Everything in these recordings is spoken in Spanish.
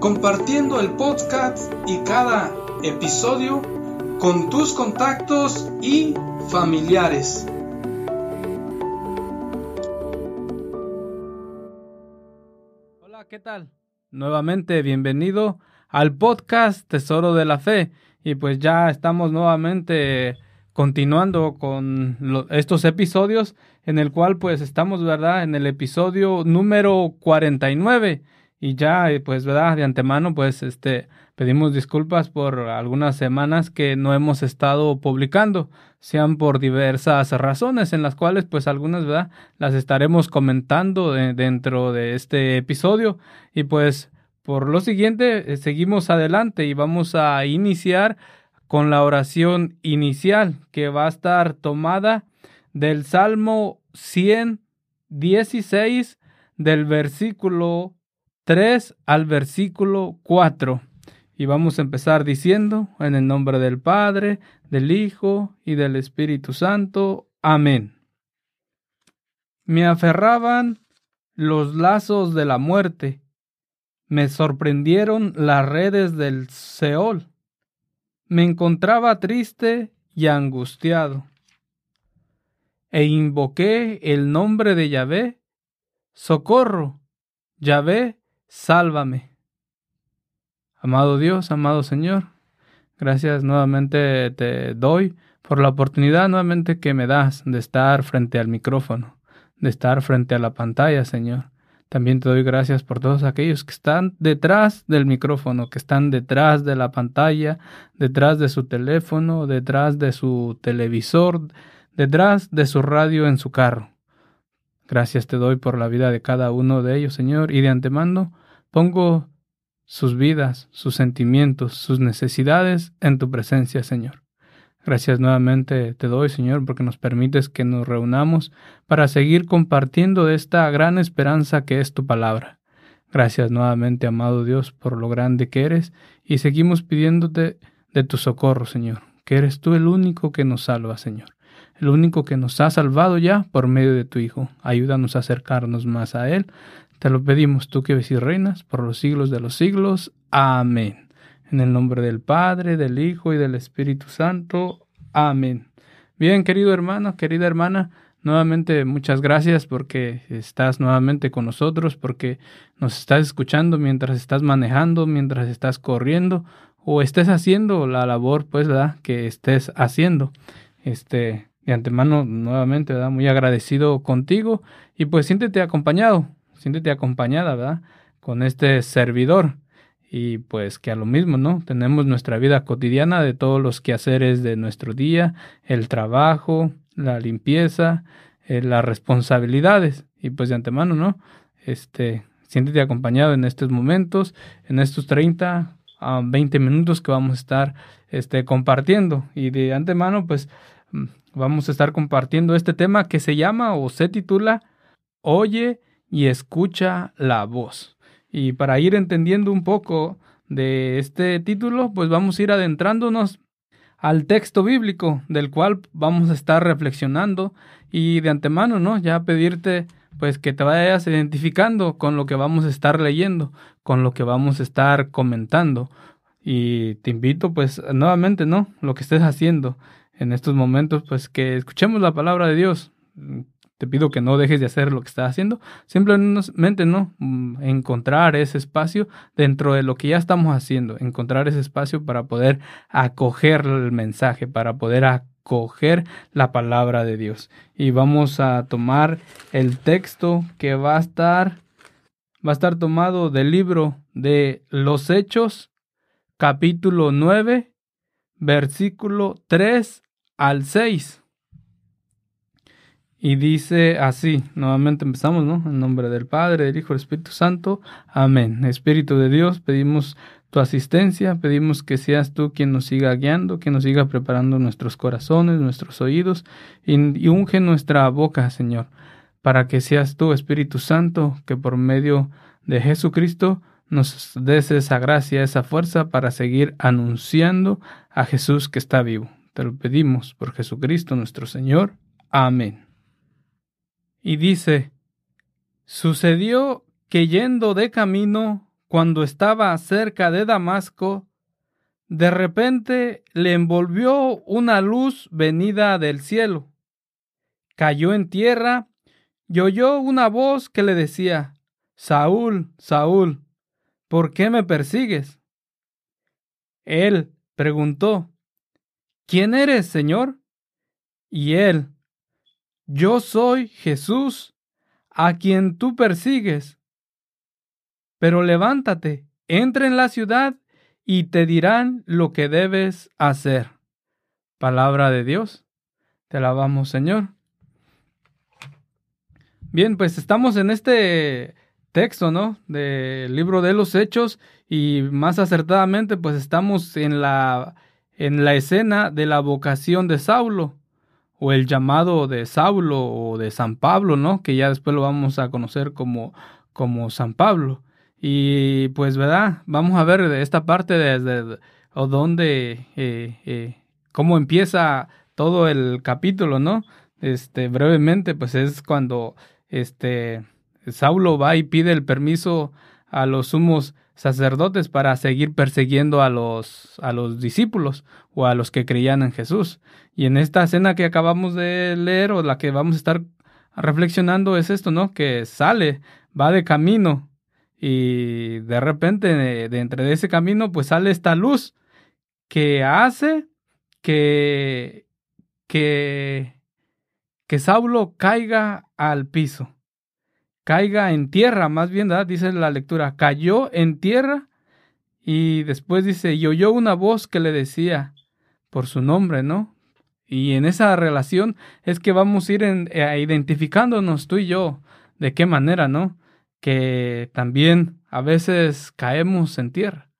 compartiendo el podcast y cada episodio con tus contactos y familiares. Hola, ¿qué tal? Nuevamente bienvenido al podcast Tesoro de la Fe. Y pues ya estamos nuevamente continuando con estos episodios en el cual pues estamos, ¿verdad? En el episodio número 49 y ya pues, ¿verdad? De antemano pues este pedimos disculpas por algunas semanas que no hemos estado publicando, sean por diversas razones en las cuales pues algunas, ¿verdad? Las estaremos comentando dentro de este episodio y pues por lo siguiente eh, seguimos adelante y vamos a iniciar con la oración inicial que va a estar tomada del Salmo 116 del versículo 3 al versículo 4. Y vamos a empezar diciendo, en el nombre del Padre, del Hijo y del Espíritu Santo. Amén. Me aferraban los lazos de la muerte, me sorprendieron las redes del Seol me encontraba triste y angustiado. E invoqué el nombre de Yahvé. Socorro, Yahvé, sálvame. Amado Dios, amado Señor, gracias nuevamente te doy por la oportunidad nuevamente que me das de estar frente al micrófono, de estar frente a la pantalla, Señor. También te doy gracias por todos aquellos que están detrás del micrófono, que están detrás de la pantalla, detrás de su teléfono, detrás de su televisor, detrás de su radio en su carro. Gracias te doy por la vida de cada uno de ellos, Señor, y de antemano pongo sus vidas, sus sentimientos, sus necesidades en tu presencia, Señor. Gracias nuevamente te doy, Señor, porque nos permites que nos reunamos para seguir compartiendo esta gran esperanza que es tu palabra. Gracias nuevamente, amado Dios, por lo grande que eres y seguimos pidiéndote de tu socorro, Señor, que eres tú el único que nos salva, Señor, el único que nos ha salvado ya por medio de tu Hijo. Ayúdanos a acercarnos más a Él. Te lo pedimos tú que ves y reinas por los siglos de los siglos. Amén. En el nombre del Padre, del Hijo y del Espíritu Santo. Amén. Bien, querido hermano, querida hermana, nuevamente muchas gracias porque estás nuevamente con nosotros, porque nos estás escuchando mientras estás manejando, mientras estás corriendo o estés haciendo la labor, pues, ¿verdad? Que estés haciendo. Este, de antemano, nuevamente, ¿verdad? Muy agradecido contigo y pues siéntete acompañado, siéntete acompañada, ¿verdad? Con este servidor y pues que a lo mismo, ¿no? Tenemos nuestra vida cotidiana de todos los quehaceres de nuestro día, el trabajo, la limpieza, eh, las responsabilidades y pues de antemano, ¿no? Este, siéntete acompañado en estos momentos, en estos 30 a 20 minutos que vamos a estar este, compartiendo y de antemano pues mm, vamos a estar compartiendo este tema que se llama o se titula Oye y escucha la voz. Y para ir entendiendo un poco de este título, pues vamos a ir adentrándonos al texto bíblico del cual vamos a estar reflexionando y de antemano, ¿no? Ya pedirte pues que te vayas identificando con lo que vamos a estar leyendo, con lo que vamos a estar comentando. Y te invito pues nuevamente, ¿no? Lo que estés haciendo en estos momentos, pues que escuchemos la palabra de Dios. te pido que no dejes de hacer lo que estás haciendo. Simplemente no, mm, encontrar ese espacio dentro de lo que ya estamos haciendo, encontrar ese espacio para poder acoger el mensaje, para poder acoger la palabra de Dios. Y vamos a tomar el texto que va a estar, va a estar tomado del libro de los Hechos, capítulo 9, versículo 3 al 6. Y dice así, nuevamente empezamos, ¿no? En nombre del Padre, del Hijo, del Espíritu Santo. Amén. Espíritu de Dios, pedimos tu asistencia, pedimos que seas tú quien nos siga guiando, que nos siga preparando nuestros corazones, nuestros oídos y, y unge nuestra boca, Señor, para que seas tú, Espíritu Santo, que por medio de Jesucristo nos des esa gracia, esa fuerza para seguir anunciando a Jesús que está vivo. Te lo pedimos por Jesucristo nuestro Señor. Amén. Y dice, sucedió que yendo de camino, cuando estaba cerca de Damasco, de repente le envolvió una luz venida del cielo. Cayó en tierra y oyó una voz que le decía, Saúl, Saúl, ¿por qué me persigues? Él preguntó, ¿Quién eres, Señor? Y él, Yo soy Jesús, a quien tú persigues. Pero levántate, entra en la ciudad y te dirán lo que debes hacer. Palabra de Dios. Te alabamos, Señor. Bien, pues estamos en este texto, ¿no? Del libro de los Hechos y más acertadamente, pues estamos en la en la escena de la vocación de Saulo, o el llamado de Saulo o de San Pablo, ¿no? Que ya después lo vamos a conocer como, como San Pablo. Y pues, ¿verdad? Vamos a ver esta parte desde o dónde, eh, eh, cómo empieza todo el capítulo, ¿no? Este, brevemente, pues es cuando este, Saulo va y pide el permiso a los sumos sacerdotes para seguir persiguiendo a los, a los discípulos o a los que creían en Jesús. Y en esta escena que acabamos de leer o la que vamos a estar reflexionando es esto, ¿no? Que sale, va de camino y de repente de, entre ese camino pues sale esta luz que hace que, que, que Saulo caiga al piso caiga en tierra, más bien, ¿verdad? dice la lectura, cayó en tierra y después dice, y oyó una voz que le decía por su nombre, ¿no? Y en esa relación es que vamos a ir eh, identificándonos tú y yo, de qué manera, ¿no? Que también a veces caemos en tierra.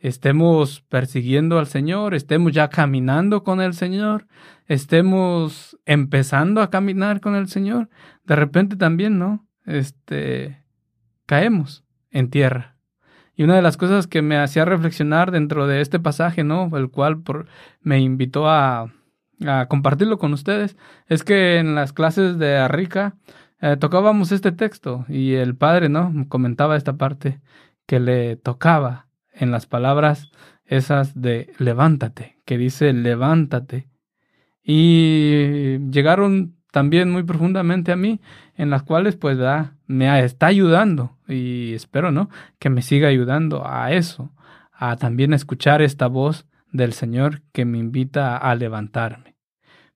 Estemos persiguiendo al Señor, estemos ya caminando con el Señor, estemos empezando a caminar con el Señor. De repente también, ¿no? Este, caemos en tierra. Y una de las cosas que me hacía reflexionar dentro de este pasaje, ¿no? El cual por, me invitó a, a, compartirlo con ustedes, es que en las clases de Arrica eh, tocábamos este texto y el padre, ¿no? Comentaba esta parte que le tocaba en las palabras esas de levántate, que dice levántate. Y llegaron también muy profundamente a mí, en las cuales pues me está ayudando y espero, ¿no? Que me siga ayudando a eso, a también escuchar esta voz del Señor que me invita a levantarme.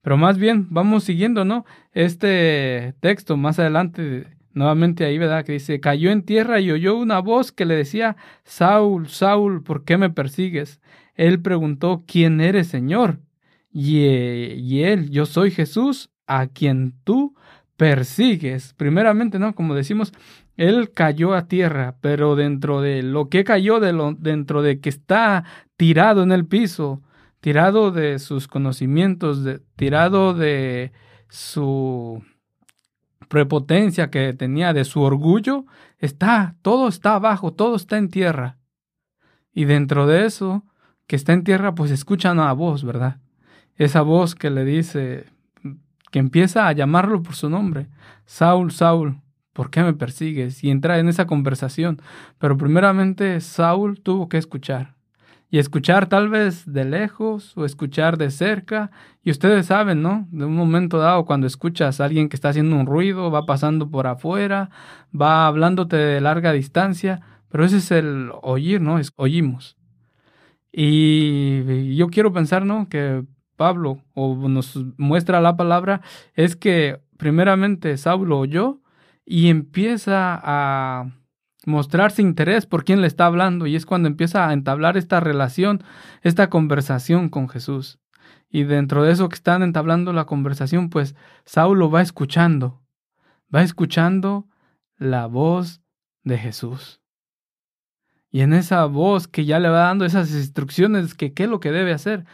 Pero más bien, vamos siguiendo, ¿no? Este texto más adelante, nuevamente ahí, ¿verdad? Que dice, cayó en tierra y oyó una voz que le decía, Saúl, Saúl, ¿por qué me persigues? Él preguntó, ¿quién eres, Señor? Y, y él, yo soy Jesús, a quien tú persigues. Primeramente, ¿no? Como decimos, él cayó a tierra, pero dentro de lo que cayó, de lo, dentro de que está tirado en el piso, tirado de sus conocimientos, de, tirado de su prepotencia que tenía, de su orgullo, está, todo está abajo, todo está en tierra. Y dentro de eso, que está en tierra, pues escuchan una voz, ¿verdad? Esa voz que le dice, que empieza a llamarlo por su nombre. Saúl, Saúl, ¿por qué me persigues? Y entra en esa conversación. Pero primeramente Saúl tuvo que escuchar. y escuchar tal vez de lejos o escuchar de cerca. Y ustedes saben, ¿no? De un momento dado, cuando escuchas a alguien que está haciendo un ruido, va pasando por afuera, va hablándote de larga distancia, pero ese es el oír, ¿no? Es, oímos. Y yo quiero pensar, ¿no? Que Pablo o nos muestra la palabra es que primeramente Saulo oyó y empieza a mostrarse interés por quien le está hablando y es cuando empieza a entablar esta relación, esta conversación con Jesús. Y dentro de eso que están entablando la conversación, pues Saulo va escuchando, va escuchando la voz de Jesús. Y en esa voz que ya le va dando esas instrucciones que qué es lo que debe hacer,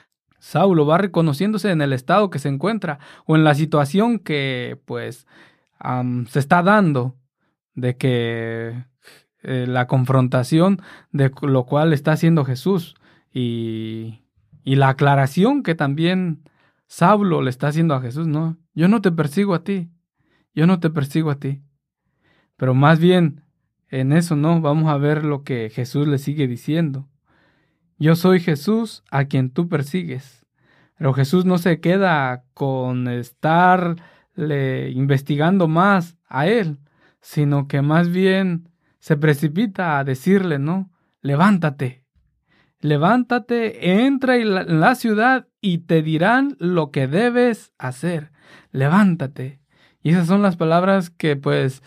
Saulo va reconociéndose en el estado que se encuentra o en la situación que pues se está dando de que eh, la confrontación de lo cual está haciendo Jesús y, y la aclaración que también Saulo le está haciendo a Jesús, no, yo no te persigo a ti, yo no te persigo a ti, pero más bien en eso no, vamos a ver lo que Jesús le sigue diciendo. Yo soy Jesús a quien tú persigues. Pero Jesús no se queda con estarle investigando más a él, sino que más bien se precipita a decirle, ¿no? Levántate, levántate, entra en la ciudad y te dirán lo que debes hacer. Levántate. Y esas son las palabras que pues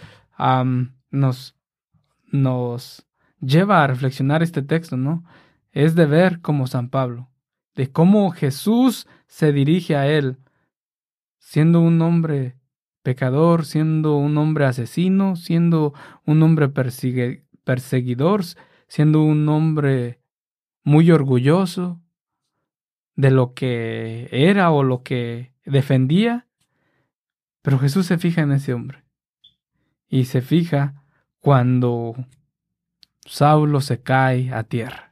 nos, nos lleva a reflexionar este texto, ¿no? Es de ver como San Pablo, de cómo Jesús se dirige a él, siendo un hombre pecador, siendo un hombre asesino, siendo un hombre perseguidor, siendo un hombre muy orgulloso de lo que era o lo que defendía. Pero Jesús se fija en ese hombre. Y se fija cuando Saulo se cae a tierra.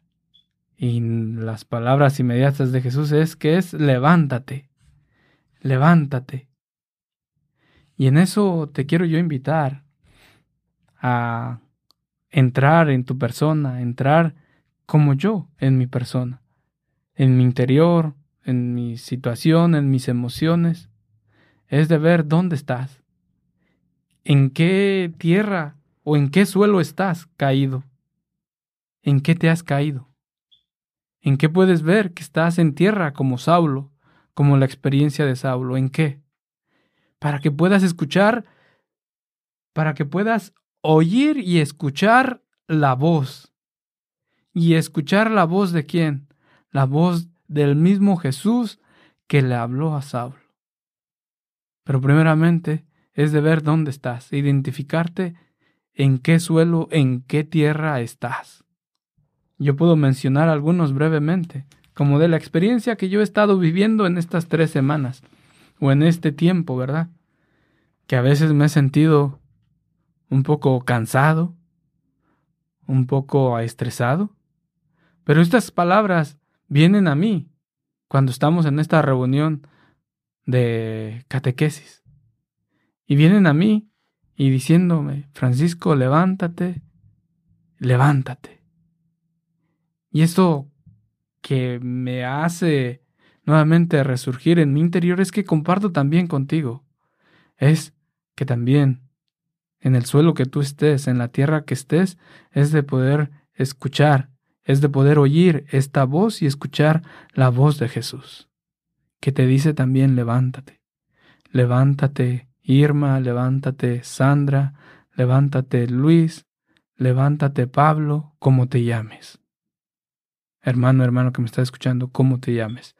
Y las palabras inmediatas de Jesús es que es levántate, levántate. Y en eso te quiero yo invitar a entrar en tu persona, entrar como yo en mi persona, en mi interior, en mi situación, en mis emociones. Es de ver dónde estás, en qué tierra o en qué suelo estás caído, en qué te has caído, en qué puedes ver que estás en tierra como Saulo, como la experiencia de Saulo, en qué para que puedas escuchar, para que puedas oír y escuchar la voz. ¿Y escuchar la voz de quién? La voz del mismo Jesús que le habló a Saulo. Pero primeramente es de ver dónde estás, identificarte en qué suelo, en qué tierra estás. Yo puedo mencionar algunos brevemente, como de la experiencia que yo he estado viviendo en estas tres semanas o en este tiempo, ¿verdad? Que a veces me he sentido un poco cansado, un poco estresado. Pero estas palabras vienen a mí cuando estamos en esta reunión de catequesis. Y vienen a mí y diciéndome, Francisco, levántate, levántate. Y esto que me hace nuevamente resurgir en mi interior es que comparto también contigo. Es que también en el suelo que tú estés, en la tierra que estés, es de poder escuchar, es de poder oír esta voz y escuchar la voz de Jesús, que te dice también levántate. Levántate Irma, levántate Sandra, levántate Luis, levántate Pablo, como te llames. Hermano, hermano que me está escuchando, como te llames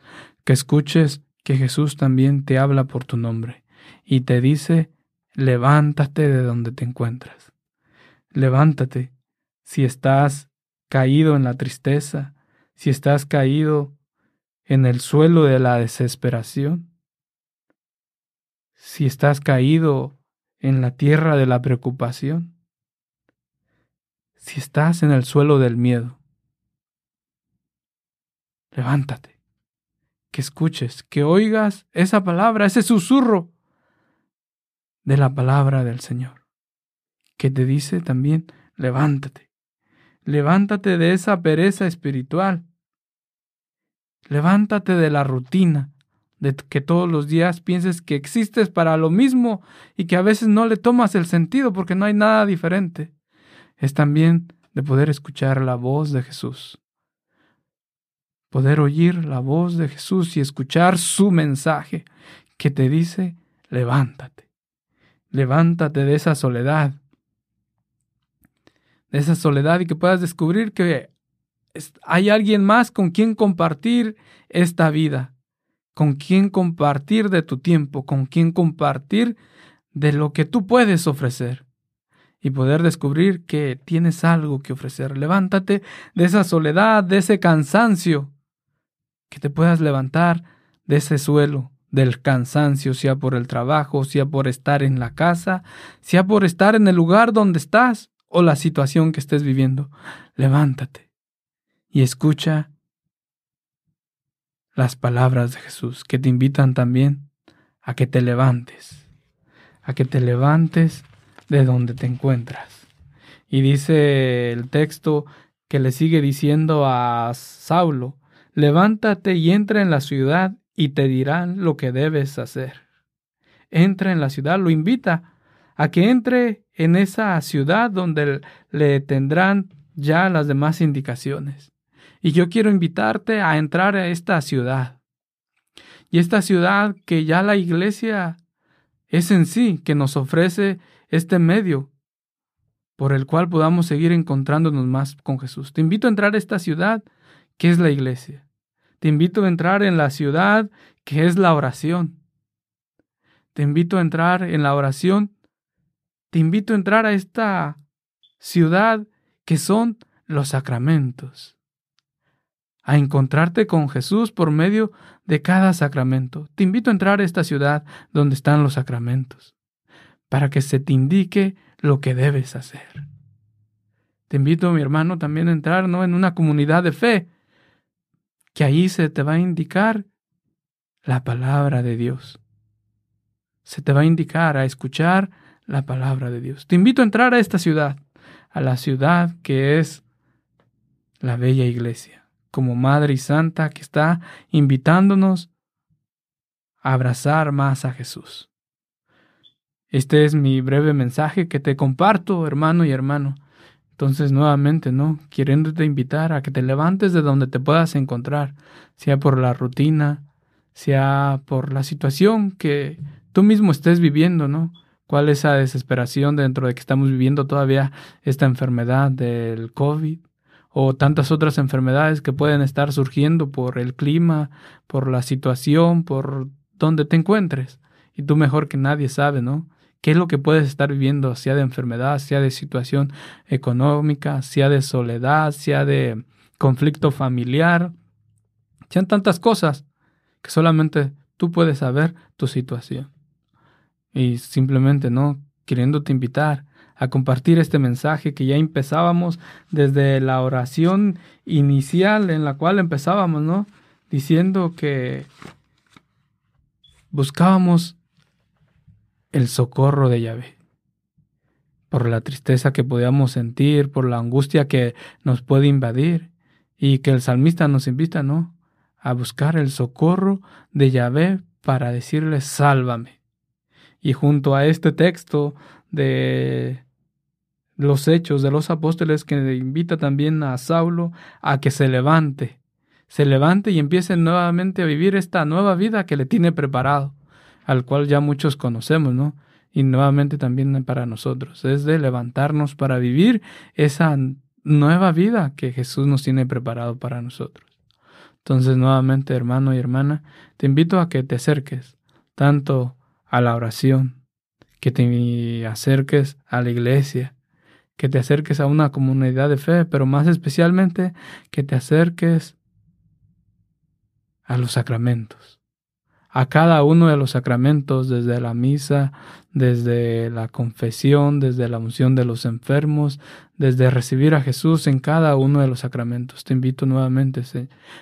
que escuches que Jesús también te habla por tu nombre y te dice, levántate de donde te encuentras. Levántate si estás caído en la tristeza, si estás caído en el suelo de la desesperación, si estás caído en la tierra de la preocupación, si estás en el suelo del miedo. Levántate que escuches, que oigas esa palabra, ese susurro de la palabra del Señor, que te dice también, levántate, levántate de esa pereza espiritual, Levántate de la rutina, de que todos los días pienses que existes para lo mismo y que a veces no le tomas el sentido porque no hay nada diferente. Es también de poder escuchar la voz de Jesús. Poder oír la voz de Jesús y escuchar su mensaje que te dice, levántate, levántate de esa soledad, de esa soledad y que puedas descubrir que hay alguien más con quien compartir esta vida, con quien compartir de tu tiempo, con quien compartir de lo que tú puedes ofrecer y poder descubrir que tienes algo que ofrecer. Levántate de esa soledad, de ese cansancio, que te puedas levantar de ese suelo, del cansancio, sea por el trabajo, sea por estar en la casa, sea por estar en el lugar donde estás o la situación que estés viviendo. Levántate y escucha las palabras de Jesús que te invitan también a que te levantes, a que te levantes de donde te encuentras. Y dice el texto que le sigue diciendo a Saulo, levántate y entra en la ciudad y te dirán lo que debes hacer. Entra en la ciudad, lo invita a que entre en esa ciudad donde le tendrán ya las demás indicaciones. Y yo quiero invitarte a entrar a esta ciudad. Y esta ciudad que ya la iglesia es en sí, que nos ofrece este medio por el cual podamos seguir encontrándonos más con Jesús. Te invito a entrar a esta ciudad que es la iglesia. Te invito a entrar en la ciudad que es la oración. Te invito a entrar en la oración. Te invito a entrar a esta ciudad que son los sacramentos. A encontrarte con Jesús por medio de cada sacramento. Te invito a entrar a esta ciudad donde están los sacramentos, para que se te indique lo que debes hacer. Te invito, mi hermano, también a entrar ¿no? en una comunidad de fe, que ahí se te va a indicar la palabra de Dios. Se te va a indicar a escuchar la palabra de Dios. Te invito a entrar a esta ciudad, a la ciudad que es la bella iglesia, como Madre y Santa que está invitándonos a abrazar más a Jesús. Este es mi breve mensaje que te comparto, hermano y hermano. Entonces, nuevamente, ¿no? Queriéndote invitar a que te levantes de donde te puedas encontrar, sea por la rutina, sea por la situación que tú mismo estés viviendo, ¿no? ¿Cuál es esa desesperación dentro de que estamos viviendo todavía esta enfermedad del COVID? o tantas otras enfermedades que pueden estar surgiendo por el clima, por la situación, por donde te encuentres. Y tú mejor que nadie sabe, ¿no? Qué es lo que puedes estar viviendo, sea de enfermedad, sea de situación económica, sea de soledad, sea de conflicto familiar, sean tantas cosas que solamente tú puedes saber tu situación. Y simplemente no queriéndote invitar a compartir este mensaje que ya empezábamos desde la oración inicial en la cual empezábamos, ¿no? Diciendo que buscábamos el socorro de Yahvé. Por la tristeza que podíamos sentir, por la angustia que nos puede invadir, y que el salmista nos invita, ¿no? A buscar el socorro de Yahvé para decirle, sálvame. Y junto a este texto de los hechos de los apóstoles que invita también a Saulo a que se levante, se levante y empiece nuevamente a vivir esta nueva vida que le tiene preparado al cual ya muchos conocemos, ¿no? Y nuevamente también para nosotros, es de levantarnos para vivir esa nueva vida que Jesús nos tiene preparado para nosotros. Entonces, nuevamente, hermano y hermana, te invito a que te acerques tanto a la oración, que te acerques a la iglesia, que te acerques a una comunidad de fe, pero más especialmente que te acerques a los sacramentos a cada uno de los sacramentos, desde la misa, desde la confesión, desde la unción de los enfermos, desde recibir a Jesús en cada uno de los sacramentos. Te invito nuevamente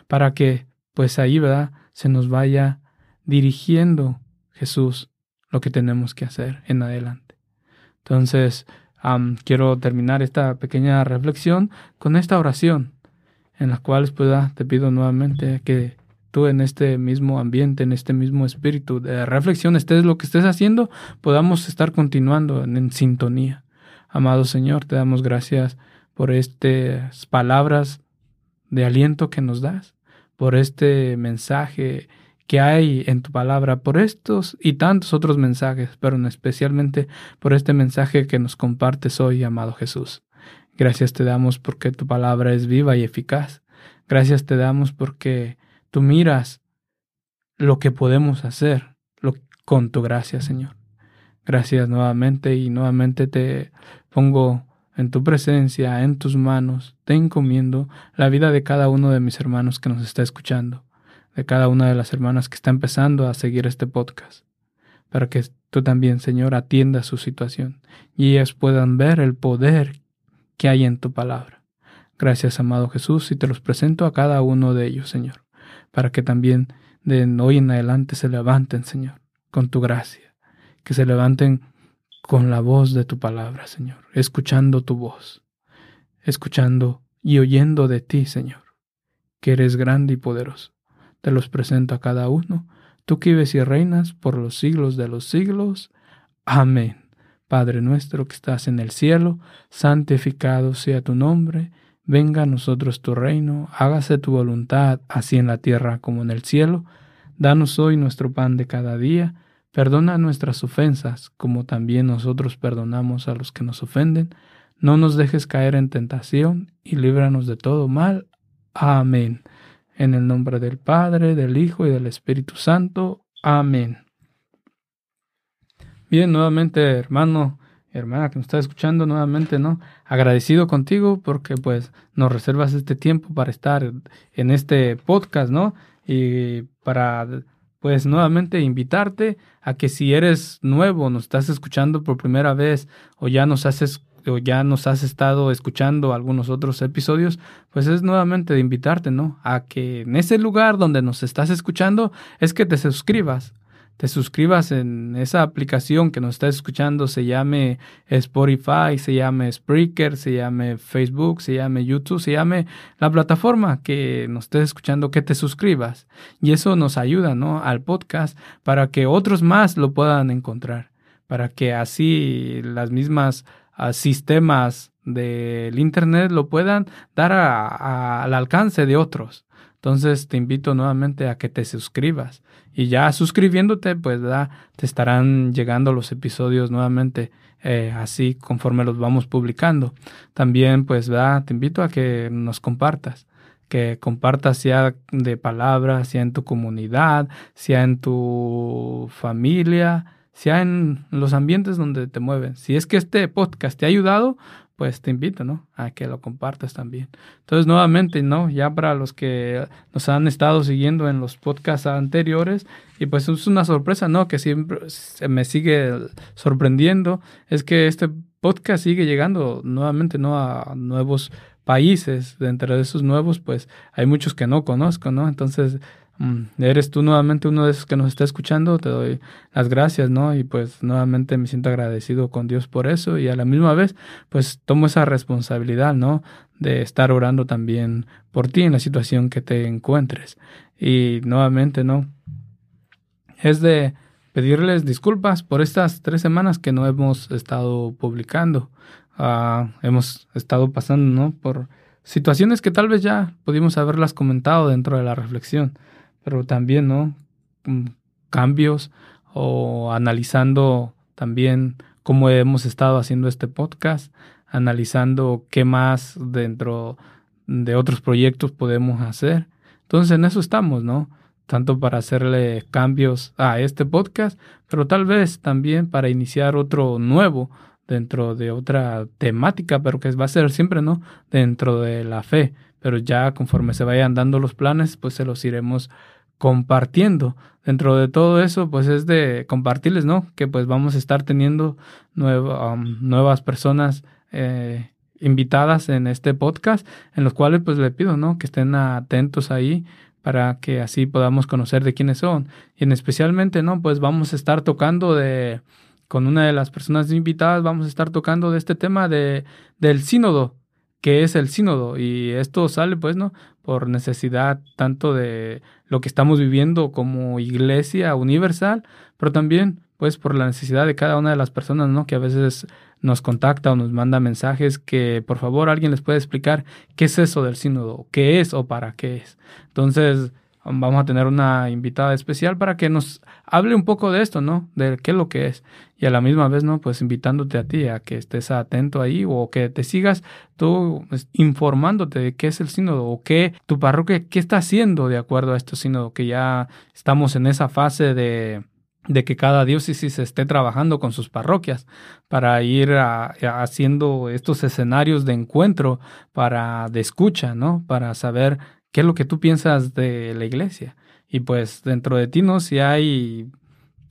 para que, pues ahí, ¿verdad? Se nos vaya dirigiendo Jesús lo que tenemos que hacer en adelante. Entonces, quiero terminar esta pequeña reflexión con esta oración, en la cual pues, te pido nuevamente que tú en este mismo ambiente, en este mismo espíritu de reflexión, estés lo que estés haciendo, podamos estar continuando en, en sintonía. Amado Señor, te damos gracias por estas palabras de aliento que nos das, por este mensaje que hay en tu palabra, por estos y tantos otros mensajes, pero especialmente por este mensaje que nos compartes hoy, amado Jesús. Gracias te damos porque tu palabra es viva y eficaz. Gracias te damos porque tú miras lo que podemos hacer con tu gracia, Señor. Gracias nuevamente y nuevamente te pongo en tu presencia, en tus manos, te encomiendo la vida de cada uno de mis hermanos que nos está escuchando, de cada una de las hermanas que está empezando a seguir este podcast, para que tú también, Señor, atiendas su situación y ellas puedan ver el poder que hay en tu palabra. Gracias, amado Jesús, y te los presento a cada uno de ellos, Señor, para que también de hoy en adelante se levanten, Señor, con tu gracia, que se levanten con la voz de tu palabra, Señor, escuchando tu voz, escuchando y oyendo de ti, Señor, que eres grande y poderoso. Te los presento a cada uno, tú que vives y reinas por los siglos de los siglos. Amén. Padre nuestro que estás en el cielo, santificado sea tu nombre, venga a nosotros tu reino, hágase tu voluntad, así en la tierra como en el cielo. Danos hoy nuestro pan de cada día Perdona nuestras ofensas, como también nosotros perdonamos a los que nos ofenden. No nos dejes caer en tentación y líbranos de todo mal. Amén. En el nombre del Padre, del Hijo y del Espíritu Santo. Amén. Bien, nuevamente, hermano, hermana que nos está escuchando nuevamente, ¿no? Agradecido contigo porque pues nos reservas este tiempo para estar en este podcast, ¿no? Y para pues nuevamente invitarte a que si eres nuevo, nos estás escuchando por primera vez o ya nos has, o ya nos has estado escuchando algunos otros episodios, pues es nuevamente de invitarte, ¿no? A que en ese lugar donde nos estás escuchando es que te suscribas te suscribas en esa aplicación que nos estás escuchando, se llame Spotify, se llame Spreaker, se llame Facebook, se llame YouTube, se llame la plataforma que nos estés escuchando, que te suscribas. Y eso nos ayuda, ¿no? Al podcast para que otros más lo puedan encontrar, para que así las mismas ah, sistemas del Internet lo puedan dar al alcance de otros. Entonces te invito nuevamente a que te suscribas. Y ya suscribiéndote, pues te estarán llegando los episodios nuevamente eh, así conforme los vamos publicando. También, pues, te invito a que nos compartas que compartas sea de palabras, sea en tu comunidad, sea en tu familia, sea en los ambientes donde te mueves. Si es que este podcast te ha ayudado, pues te invito, ¿no? A que lo compartas también. Entonces, nuevamente, ¿no? Ya para los que nos han estado siguiendo en los podcasts anteriores, y pues es una sorpresa, ¿no? Que siempre se me sigue sorprendiendo, es que este podcast sigue llegando nuevamente, ¿no? A nuevos países. Dentro de esos nuevos, pues hay muchos que no conozco, ¿no? Entonces, eres tú nuevamente uno de esos que nos está escuchando, te doy las gracias, ¿no? Y pues nuevamente me siento agradecido con Dios por eso y a la misma vez pues tomo esa responsabilidad, ¿no? De estar orando también por ti en la situación que te encuentres. Y nuevamente, ¿no? Es de pedirles disculpas por estas tres semanas que no hemos estado publicando. Ah, hemos estado pasando, ¿no? Por situaciones que tal vez ya pudimos haberlas comentado dentro de la reflexión pero también, ¿no? Mm, cambios o analizando también cómo hemos estado haciendo este podcast, analizando qué más dentro de otros proyectos podemos hacer. Entonces en eso estamos, ¿no? Tanto para hacerle cambios a este podcast, pero tal vez también para iniciar otro nuevo dentro de otra temática, pero que va a ser siempre, ¿no? Dentro de la fe. Pero ya conforme se vayan dando los planes, pues se los iremos compartiendo. Dentro de todo eso, pues es de compartirles, ¿no? Que pues vamos a estar teniendo um, nuevas personas eh, invitadas en este podcast, en los cuales pues le pido, ¿no? Que estén atentos ahí para que así podamos conocer de quiénes son. Y en especialmente, ¿no? Pues vamos a estar tocando de, con una de las personas invitadas, vamos a estar tocando de este tema de, del sínodo, qué es el sínodo y esto sale pues no por necesidad tanto de lo que estamos viviendo como iglesia universal, pero también pues por la necesidad de cada una de las personas, ¿no? Que a veces nos contacta o nos manda mensajes que por favor alguien les puede explicar qué es eso del sínodo, qué es o para qué es. Entonces, vamos a tener una invitada especial para que nos hable un poco de esto, ¿no? De qué es lo que es. Y a la misma vez, ¿no? Pues invitándote a ti a que estés atento ahí o que te sigas tú pues, informándote de qué es el sínodo o qué tu parroquia, qué está haciendo de acuerdo a este sínodo, que ya estamos en esa fase de de que cada diócesis esté trabajando con sus parroquias para ir haciendo estos escenarios de encuentro para de escucha, ¿no? Para saber qué es lo que tú piensas de la iglesia. Y pues dentro de ti, ¿no? Si hay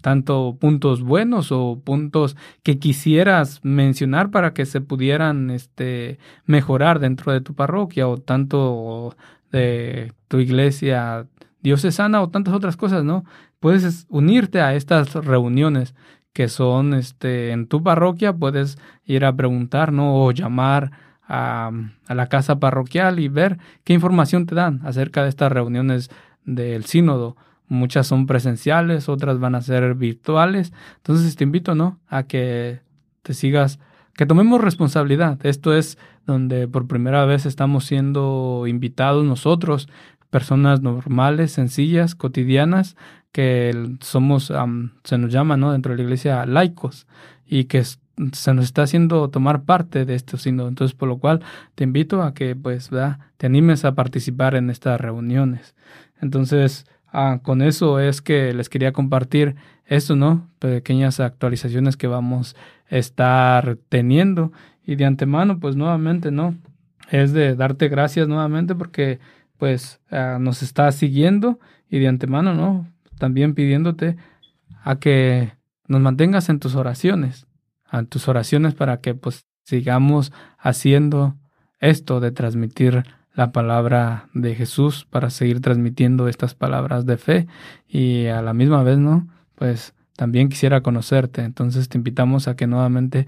tanto puntos buenos o puntos que quisieras mencionar para que se pudieran este, mejorar dentro de tu parroquia o tanto de tu iglesia diocesana o tantas otras cosas, ¿no? Puedes unirte a estas reuniones que son este, en tu parroquia, puedes ir a preguntar, ¿no? O llamar a, la casa parroquial y ver qué información te dan acerca de estas reuniones del sínodo. Muchas son presenciales, otras van a ser virtuales. Entonces te invito, ¿no? A que te sigas, que tomemos responsabilidad. Esto es donde por primera vez estamos siendo invitados nosotros, personas normales, sencillas, cotidianas, que somos, se nos llama, ¿no? Dentro de la iglesia laicos y que se nos está haciendo tomar parte de esto sínodo. Entonces, por lo cual te invito a que, pues, te animes a participar en estas reuniones. Entonces, ah, con eso es que les quería compartir esto, ¿no? Pequeñas actualizaciones que vamos a estar teniendo. Y de antemano, pues, nuevamente, ¿no? Es de darte gracias nuevamente porque, pues, ah, nos está siguiendo y de antemano, ¿no? También pidiéndote a que nos mantengas en tus oraciones a tus oraciones para que pues sigamos haciendo esto de transmitir la palabra de Jesús para seguir transmitiendo estas palabras de fe. Y a la misma vez, ¿no? Pues también quisiera conocerte, entonces te invitamos a que nuevamente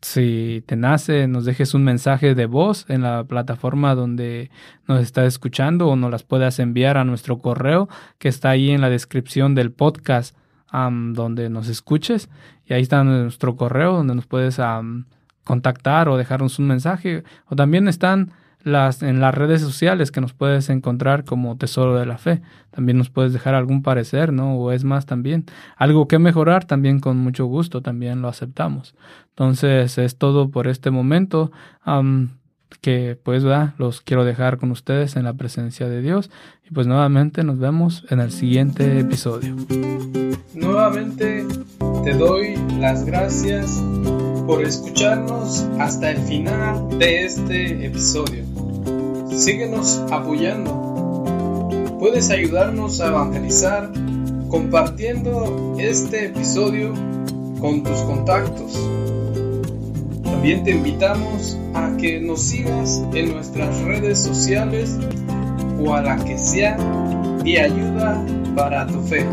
si te nace, nos dejes un mensaje de voz en la plataforma donde nos estás escuchando o nos las puedas enviar a nuestro correo que está ahí en la descripción del podcast donde nos escuches. Y ahí está nuestro correo donde nos puedes contactar o dejarnos un mensaje. O también están las, en las redes sociales que nos puedes encontrar como Tesoro de la Fe. También nos puedes dejar algún parecer, ¿no? O es más también. Algo que mejorar, también con mucho gusto, también lo aceptamos. Entonces es todo por este momento que pues ¿verdad? los quiero dejar con ustedes en la presencia de Dios y pues nuevamente nos vemos en el siguiente episodio. Nuevamente te doy las gracias por escucharnos hasta el final de este episodio. Síguenos apoyando. Puedes ayudarnos a evangelizar compartiendo este episodio con tus contactos también te invitamos a que nos sigas en nuestras redes sociales o a la que sea de ayuda para tu fe.